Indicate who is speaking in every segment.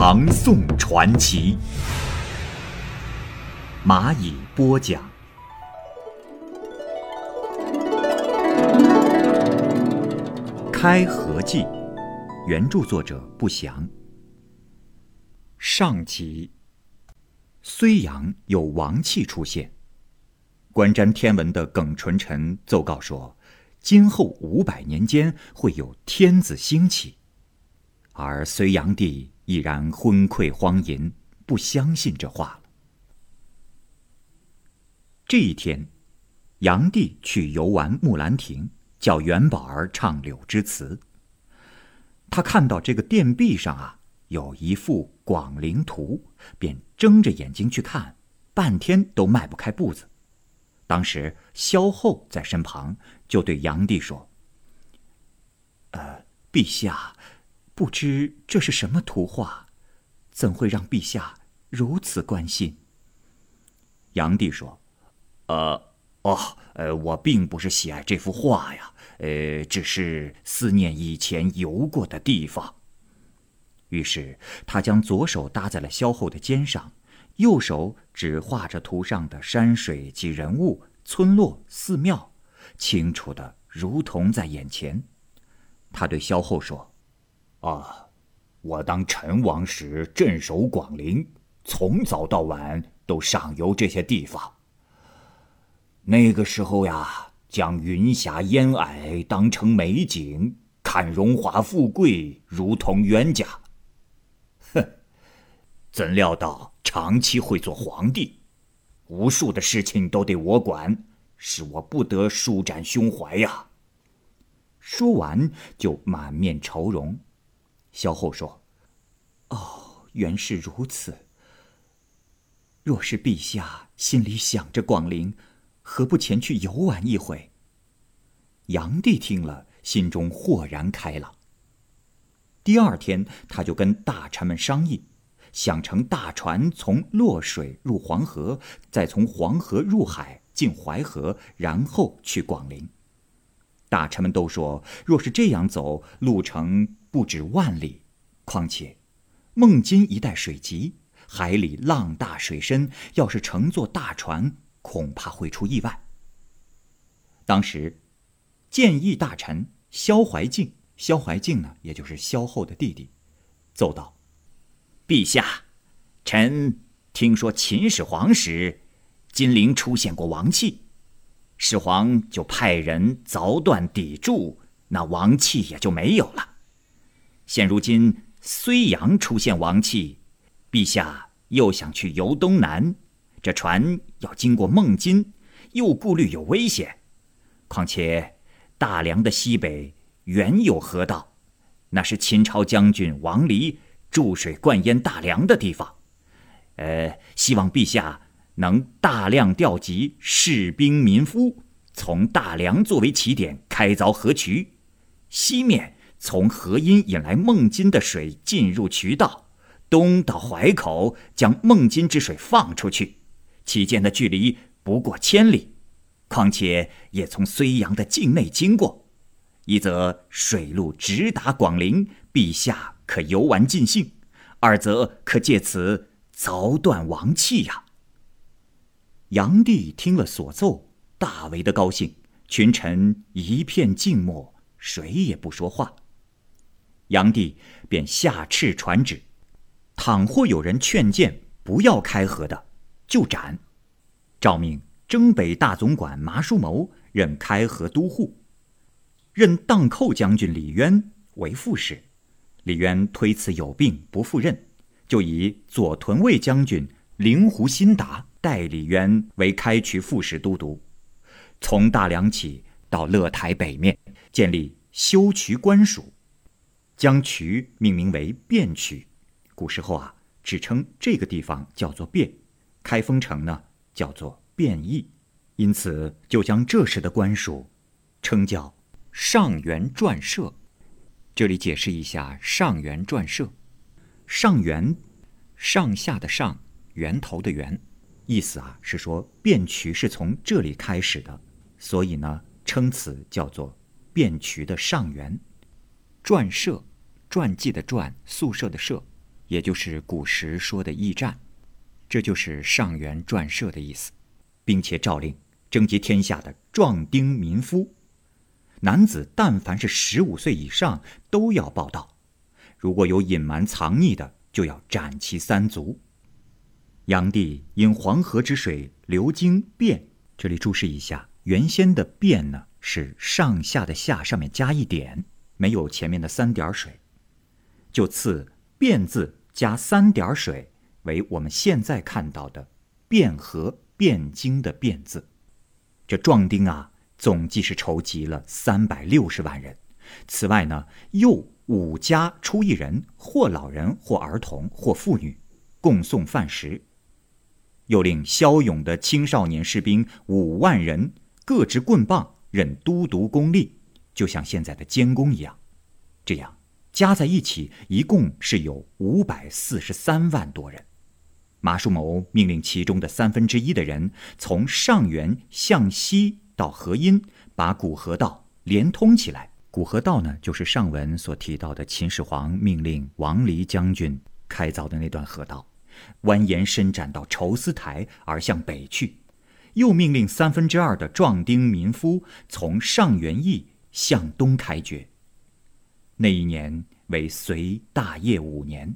Speaker 1: 唐宋传奇》，蚂蚁播讲。《开合记》，原著作者不详。上集，睢阳有王气出现，观瞻天文的耿纯臣奏告说。今后五百年间会有天子兴起，而隋炀帝已然昏聩荒淫，不相信这话了。这一天，炀帝去游玩木兰亭，叫元宝儿唱柳枝词。他看到这个殿壁上啊有一幅广陵图，便睁着眼睛去看，半天都迈不开步子。当时萧后在身旁，就对炀帝说：“呃，陛下，不知这是什么图画，怎会让陛下如此关心？”炀帝说：“呃，哦，呃，我并不是喜爱这幅画呀，呃，只是思念以前游过的地方。”于是他将左手搭在了萧后的肩上。右手只画着图上的山水及人物、村落、寺庙，清楚的如同在眼前。他对萧后说：“啊，我当陈王时镇守广陵，从早到晚都上游这些地方。那个时候呀，将云霞烟霭当成美景，看荣华富贵如同冤家。哼，怎料到……”长期会做皇帝，无数的事情都得我管，使我不得舒展胸怀呀。说完就满面愁容。萧后说：“哦，原是如此。若是陛下心里想着广陵，何不前去游玩一回？”炀帝听了，心中豁然开朗。第二天，他就跟大臣们商议。想乘大船从洛水入黄河，再从黄河入海进淮河，然后去广陵。大臣们都说，若是这样走，路程不止万里。况且，孟津一带水急，海里浪大水深，要是乘坐大船，恐怕会出意外。当时，谏议大臣萧怀敬，萧怀敬呢，也就是萧后的弟弟，奏道。陛下，臣听说秦始皇时，金陵出现过王气，始皇就派人凿断砥柱，那王气也就没有了。现如今睢阳出现王气，陛下又想去游东南，这船要经过孟津，又顾虑有危险。况且大梁的西北原有河道，那是秦朝将军王离。注水灌淹大梁的地方，呃，希望陛下能大量调集士兵民夫，从大梁作为起点开凿河渠，西面从河阴引来孟津的水进入渠道，东到淮口将孟津之水放出去，其间的距离不过千里，况且也从睢阳的境内经过，一则水路直达广陵，陛下。可游玩尽兴，二则可借此凿断王气呀。炀帝听了所奏，大为的高兴，群臣一片静默，谁也不说话。炀帝便下敕传旨：倘或有人劝谏不要开河的，就斩。诏命征北大总管麻叔谋任开河都护，任荡寇将军李渊为副使。李渊推辞有病，不赴任，就以左屯卫将军灵狐辛达代李渊为开渠副使都督，从大梁起到乐台北面建立修渠官署，将渠命名为汴渠。古时候啊，只称这个地方叫做汴，开封城呢叫做汴邑，因此就将这时的官署称叫上元转社。这里解释一下上元转社，上元，上下的上，源头的源，意思啊是说汴渠是从这里开始的，所以呢称此叫做汴渠的上元。转社，传记的传，宿舍的舍，也就是古时说的驿站，这就是上元转社的意思，并且诏令征集天下的壮丁民夫，男子但凡是十五岁以上都要报道，如果有隐瞒藏匿的，就要斩其三族。炀帝因黄河之水流经汴，这里注释一下，原先的汴呢是上下的下上面加一点。没有前面的三点水，就赐“变”字加三点水，为我们现在看到的“汴河”“汴京”的“汴”字。这壮丁啊，总计是筹集了三百六十万人。此外呢，又五家出一人，或老人，或儿童，或妇女，共送饭食。又令骁勇的青少年士兵五万人，各执棍棒，任都督公吏。就像现在的监工一样，这样加在一起，一共是有五百四十三万多人。马叔谋命令其中的三分之一的人从上元向西到河阴，把古河道连通起来。古河道呢，就是上文所提到的秦始皇命令王离将军开凿的那段河道，蜿蜒伸展到愁思台而向北去。又命令三分之二的壮丁民夫从上元驿。向东开掘。那一年为隋大业五年，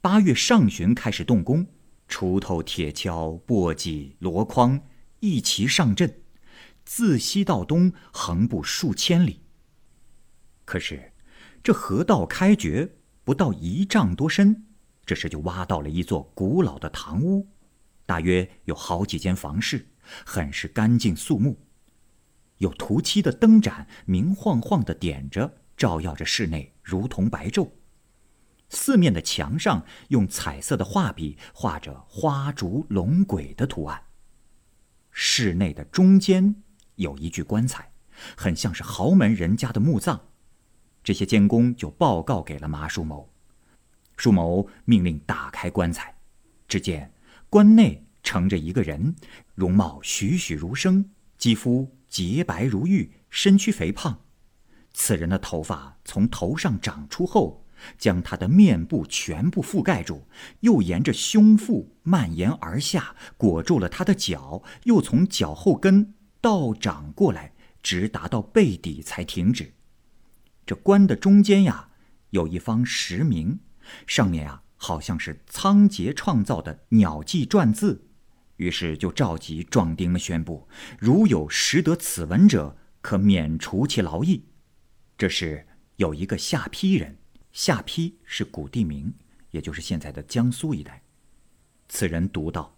Speaker 1: 八月上旬开始动工，锄头、铁锹、簸箕、箩筐一齐上阵，自西到东横布数千里。可是，这河道开掘不到一丈多深，这时就挖到了一座古老的堂屋，大约有好几间房室，很是干净肃穆。有涂漆的灯盏明晃晃的点着，照耀着室内，如同白昼。四面的墙上用彩色的画笔画着花烛龙鬼的图案。室内的中间有一具棺材，很像是豪门人家的墓葬。这些监工就报告给了麻叔谋，叔谋命令打开棺材，只见棺内盛着一个人，容貌栩栩如生，肌肤。洁白如玉，身躯肥胖。此人的头发从头上长出后，将他的面部全部覆盖住，又沿着胸腹蔓延而下，裹住了他的脚，又从脚后跟倒长过来，直达到背底才停止。这棺的中间呀，有一方石铭，上面呀，好像是仓颉创造的鸟迹篆字。于是就召集壮丁们宣布：如有识得此文者，可免除其劳役。这是有一个下邳人，下邳是古地名，也就是现在的江苏一带。此人读道：“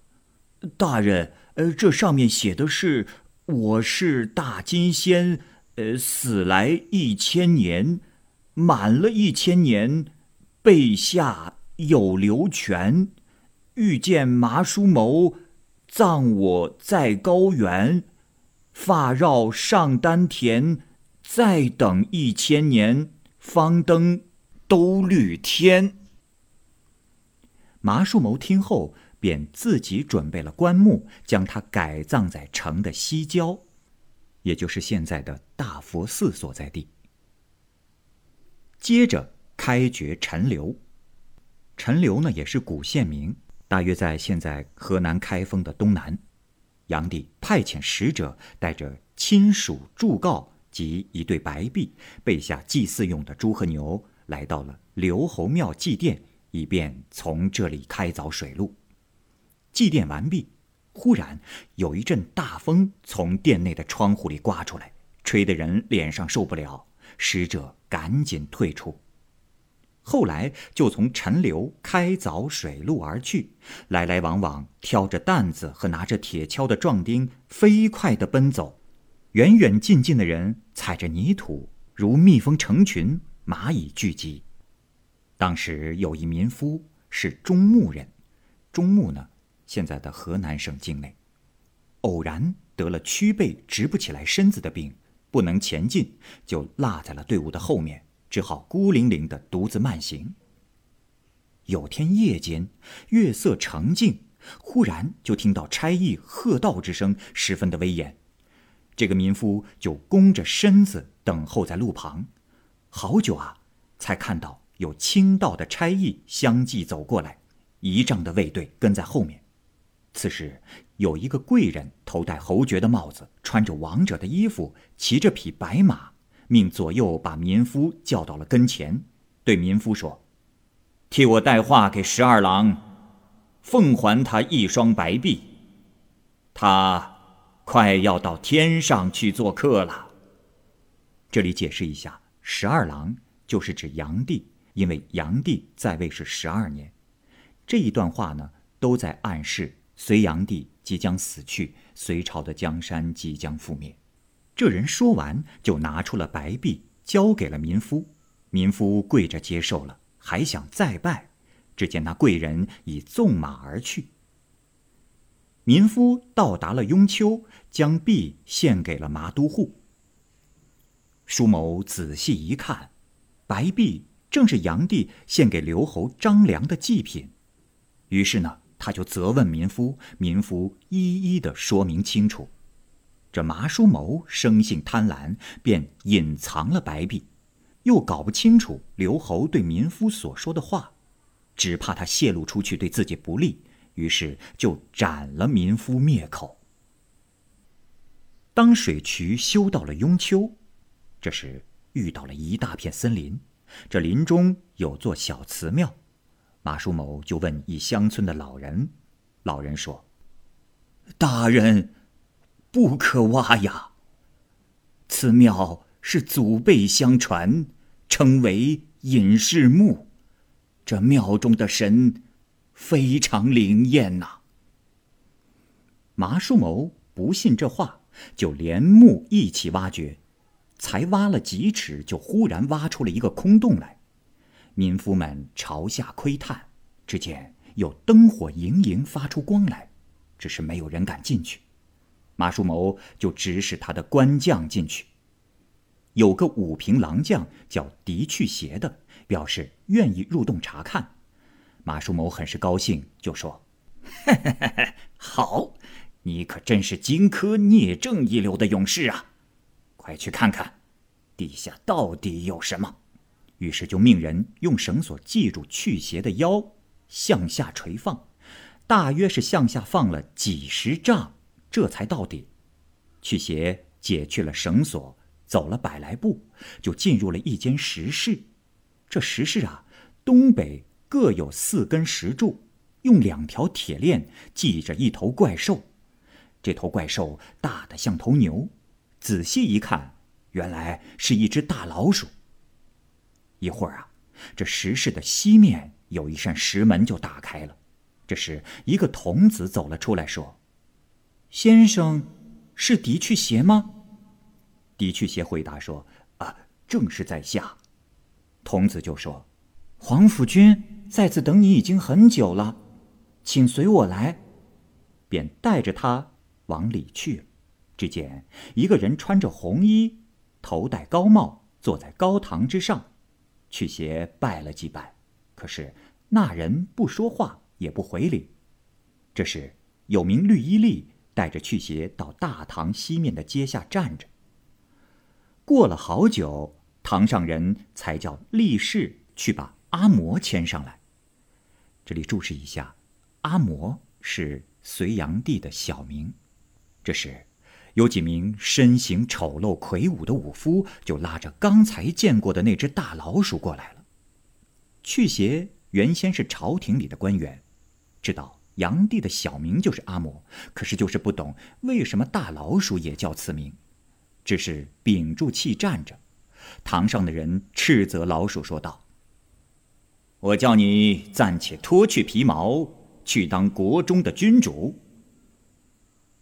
Speaker 1: 大人，呃，这上面写的是我是大金仙，呃，死来一千年，满了一千年，背下有流泉，遇见麻叔谋。”葬我在高原，发绕上丹田，再等一千年，方登兜率天。麻树谋听后，便自己准备了棺木，将他改葬在城的西郊，也就是现在的大佛寺所在地。接着开掘陈留，陈留呢也是古县名。大约在现在河南开封的东南，炀帝派遣使者带着亲属祝告及一对白璧，备下祭祀用的猪和牛，来到了刘侯庙祭奠，以便从这里开凿水路。祭奠完毕，忽然有一阵大风从殿内的窗户里刮出来，吹得人脸上受不了，使者赶紧退出。后来就从陈留开凿水路而去，来来往往挑着担子和拿着铁锹的壮丁飞快地奔走，远远近近的人踩着泥土如蜜蜂成群，蚂蚁聚集。当时有一民夫是中牟人，中牟呢，现在的河南省境内，偶然得了曲背直不起来身子的病，不能前进，就落在了队伍的后面，只好孤零零的独自慢行。有天夜间，月色澄净，忽然就听到差役喝道之声，十分的威严。这个民夫就弓着身子等候在路旁，好久啊，才看到有清道的差役相继走过来，仪仗的卫队跟在后面。此时有一个贵人，头戴侯爵的帽子，穿着王者的衣服，骑着匹白马，命左右把民夫叫到了跟前，对民夫说：“替我带话给十二郎，奉还他一双白璧，他。”快要到天上去做客了。这里解释一下，十二郎就是指炀帝，因为炀帝在位是十二年。这一段话呢，都在暗示隋炀帝即将死去，隋朝的江山即将覆灭。这人说完，就拿出了白璧，交给了民夫。民夫跪着接受了，还想再拜，只见那贵人已纵马而去。民夫到达了雍丘，将璧献给了麻都护。舒某仔细一看，白璧正是炀帝献给刘侯张良的祭品。于是呢，他就责问民夫，民夫一一的说明清楚。这麻叔谋生性贪婪，便隐藏了白璧，又搞不清楚刘侯对民夫所说的话，只怕他泄露出去对自己不利。于是就斩了民夫灭口。当水渠修到了雍丘，这时遇到了一大片森林，这林中有座小祠庙，马叔谋就问一乡村的老人，老人说：“大人，不可挖呀。此庙是祖辈相传，称为隐士墓，这庙中的神。”非常灵验呐！麻叔谋不信这话，就连墓一起挖掘，才挖了几尺，就忽然挖出了一个空洞来。民夫们朝下窥探，只见有灯火盈盈发出光来，只是没有人敢进去。马叔谋就指使他的官将进去。有个五平郎将叫狄去邪的，表示愿意入洞查看。马叔谋很是高兴，就说：“嘿嘿嘿好，你可真是荆轲聂政一流的勇士啊！快去看看，地下到底有什么。”于是就命人用绳索系住去邪的腰，向下垂放，大约是向下放了几十丈，这才到底。去邪解去了绳索，走了百来步，就进入了一间石室。这石室啊，东北。各有四根石柱，用两条铁链系着一头怪兽。这头怪兽大的像头牛，仔细一看，原来是一只大老鼠。一会儿啊，这石室的西面有一扇石门就打开了。这时，一个童子走了出来，说：“先生，是狄去邪吗？”狄去邪回答说：“啊，正是在下。”童子就说：“黄甫君。”在此等你已经很久了，请随我来，便带着他往里去。只见一个人穿着红衣，头戴高帽，坐在高堂之上。去邪拜了几拜，可是那人不说话，也不回礼。这时有名绿衣吏带着去邪到大堂西面的阶下站着。过了好久，堂上人才叫力士去把阿嬷牵上来。这里注释一下，阿嬷是隋炀帝的小名。这时，有几名身形丑陋魁梧的武夫，就拉着刚才见过的那只大老鼠过来了。去邪原先是朝廷里的官员，知道炀帝的小名就是阿嬷，可是就是不懂为什么大老鼠也叫此名，只是屏住气站着。堂上的人斥责老鼠说道。我叫你暂且脱去皮毛，去当国中的君主。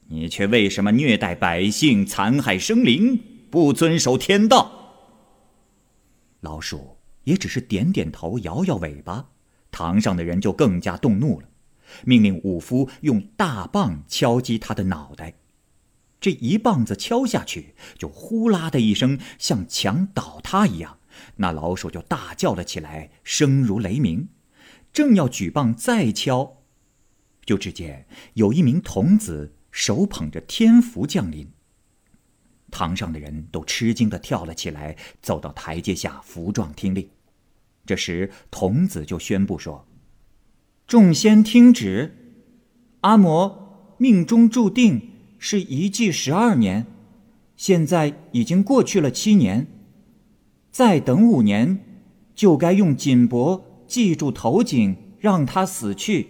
Speaker 1: 你却为什么虐待百姓、残害生灵，不遵守天道？老鼠也只是点点头，摇摇尾巴，堂上的人就更加动怒了，命令武夫用大棒敲击他的脑袋。这一棒子敲下去，就呼啦的一声，像墙倒塌一样。那老鼠就大叫了起来，声如雷鸣。正要举棒再敲，就只见有一名童子手捧着天符降临。堂上的人都吃惊的跳了起来，走到台阶下服状听令。这时，童子就宣布说：“众仙听旨，阿嬷命中注定。”是一季十二年，现在已经过去了七年，再等五年，就该用锦帛系住头颈，让他死去。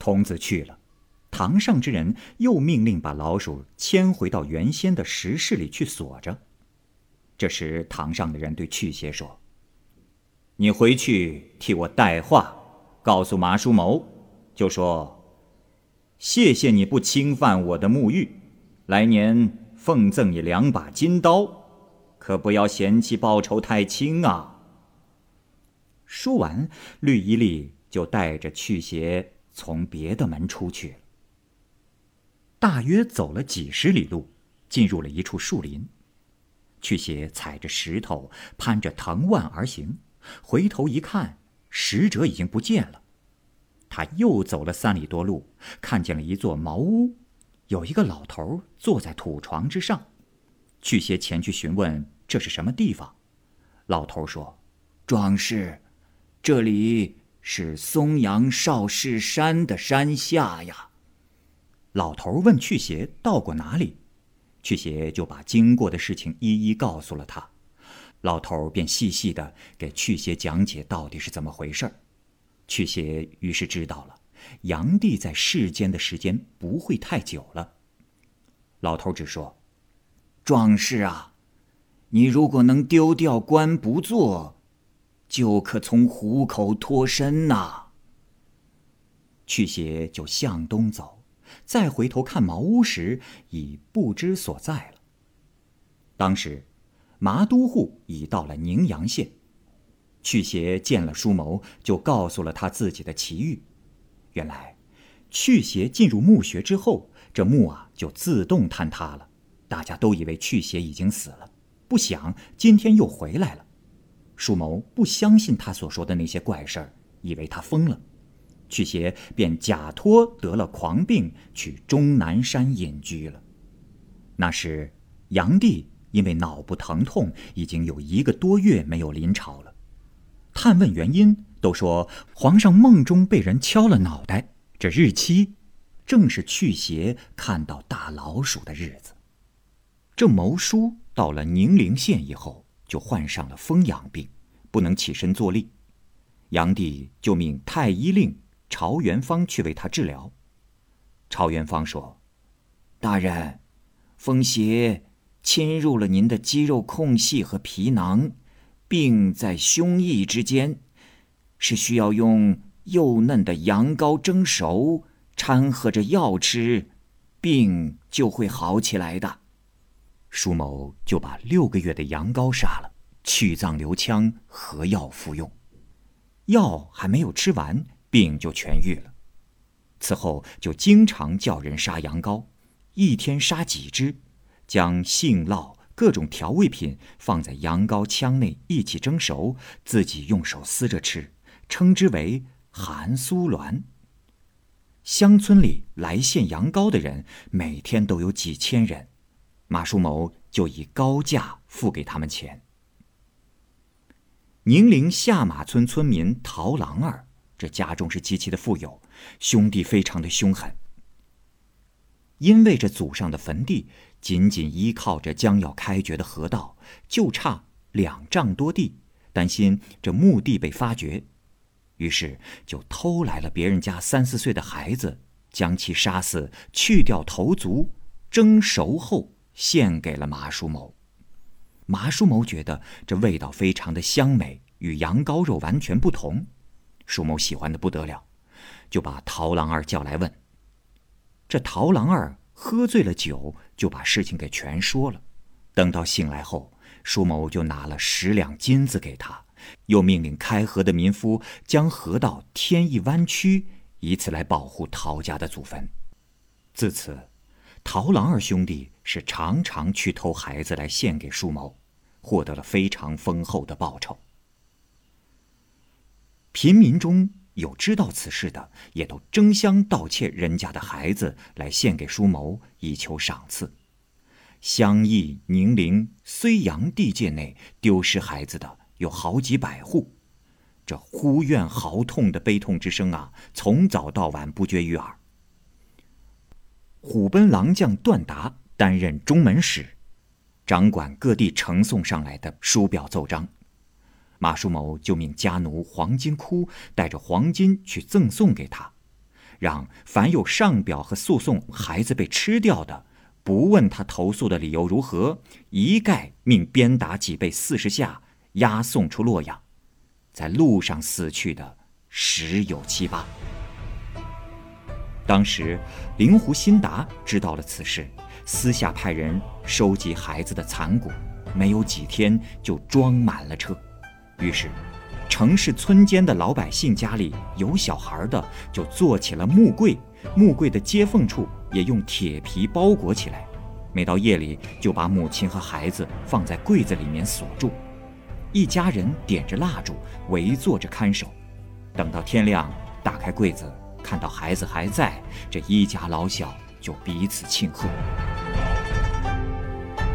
Speaker 1: 童子去了，堂上之人又命令把老鼠牵回到原先的石室里去锁着。这时，堂上的人对去邪说：“你回去替我带话，告诉麻叔谋，就说。”谢谢你不侵犯我的沐浴，来年奉赠你两把金刀，可不要嫌弃报酬太轻啊。说完，绿衣吏就带着去邪从别的门出去。大约走了几十里路，进入了一处树林。去邪踩着石头，攀着藤蔓而行，回头一看，使者已经不见了。他又走了三里多路，看见了一座茅屋，有一个老头坐在土床之上。去邪前去询问这是什么地方，老头说：“壮士，这里是松阳少室山的山下呀。”老头问去邪到过哪里，去邪就把经过的事情一一告诉了他。老头便细细的给去邪讲解到底是怎么回事儿。去邪于是知道了，炀帝在世间的时间不会太久了。老头只说：“壮士啊，你如果能丢掉官不做，就可从虎口脱身呐。”去邪就向东走，再回头看茅屋时，已不知所在了。当时，麻都护已到了宁阳县。去邪见了舒谋，就告诉了他自己的奇遇。原来，去邪进入墓穴之后，这墓啊就自动坍塌了。大家都以为去邪已经死了，不想今天又回来了。舒谋不相信他所说的那些怪事儿，以为他疯了。去邪便假托得了狂病，去终南山隐居了。那时，炀帝因为脑部疼痛，已经有一个多月没有临朝了。探问原因，都说皇上梦中被人敲了脑袋。这日期，正是去邪看到大老鼠的日子。这谋叔到了宁陵县以后，就患上了风痒病，不能起身坐立。炀帝就命太医令朝元方去为他治疗。朝元方说：“大人，风邪侵入了您的肌肉空隙和皮囊。”病在胸臆之间，是需要用幼嫩的羊羔蒸熟，掺和着药吃，病就会好起来的。舒某就把六个月的羊羔杀了，去脏留腔，和药服用。药还没有吃完，病就痊愈了。此后就经常叫人杀羊羔，一天杀几只，将杏酪。各种调味品放在羊羔腔内一起蒸熟，自己用手撕着吃，称之为含酥鸾。乡村里来献羊羔的人每天都有几千人，马叔谋就以高价付给他们钱。宁陵下马村村民陶郎儿，这家中是极其的富有，兄弟非常的凶狠。因为这祖上的坟地。仅仅依靠着将要开掘的河道，就差两丈多地，担心这墓地被发掘，于是就偷来了别人家三四岁的孩子，将其杀死，去掉头足，蒸熟后献给了麻叔谋。麻叔谋觉得这味道非常的香美，与羊羔肉完全不同，叔谋喜欢的不得了，就把陶郎二叫来问。这陶郎二。喝醉了酒，就把事情给全说了。等到醒来后，舒某就拿了十两金子给他，又命令开河的民夫将河道添一弯曲，以此来保护陶家的祖坟。自此，陶郎二兄弟是常常去偷孩子来献给舒某，获得了非常丰厚的报酬。贫民中有知道此事的，也都争相盗窃人家的孩子来献给叔谋，以求赏赐。襄邑、宁陵、睢阳地界内丢失孩子的有好几百户，这呼怨嚎痛的悲痛之声啊，从早到晚不绝于耳。虎贲郎将段达担任中门使，掌管各地呈送上来的书表奏章。马叔谋就命家奴黄金窟带着黄金去赠送给他，让凡有上表和诉讼孩子被吃掉的。不问他投诉的理由如何，一概命鞭打几倍四十下，押送出洛阳。在路上死去的十有七八。当时灵狐辛达知道了此事，私下派人收集孩子的残骨，没有几天就装满了车。于是，城市村间的老百姓家里有小孩的，就做起了木柜。木柜的接缝处也用铁皮包裹起来，每到夜里就把母亲和孩子放在柜子里面锁住，一家人点着蜡烛围坐着看守，等到天亮打开柜子，看到孩子还在，这一家老小就彼此庆贺。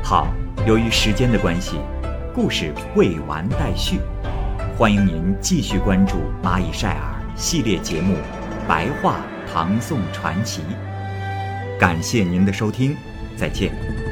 Speaker 1: 好，由于时间的关系，故事未完待续，欢迎您继续关注蚂蚁晒尔系列节目《白话》。唐宋传奇，感谢您的收听，再见。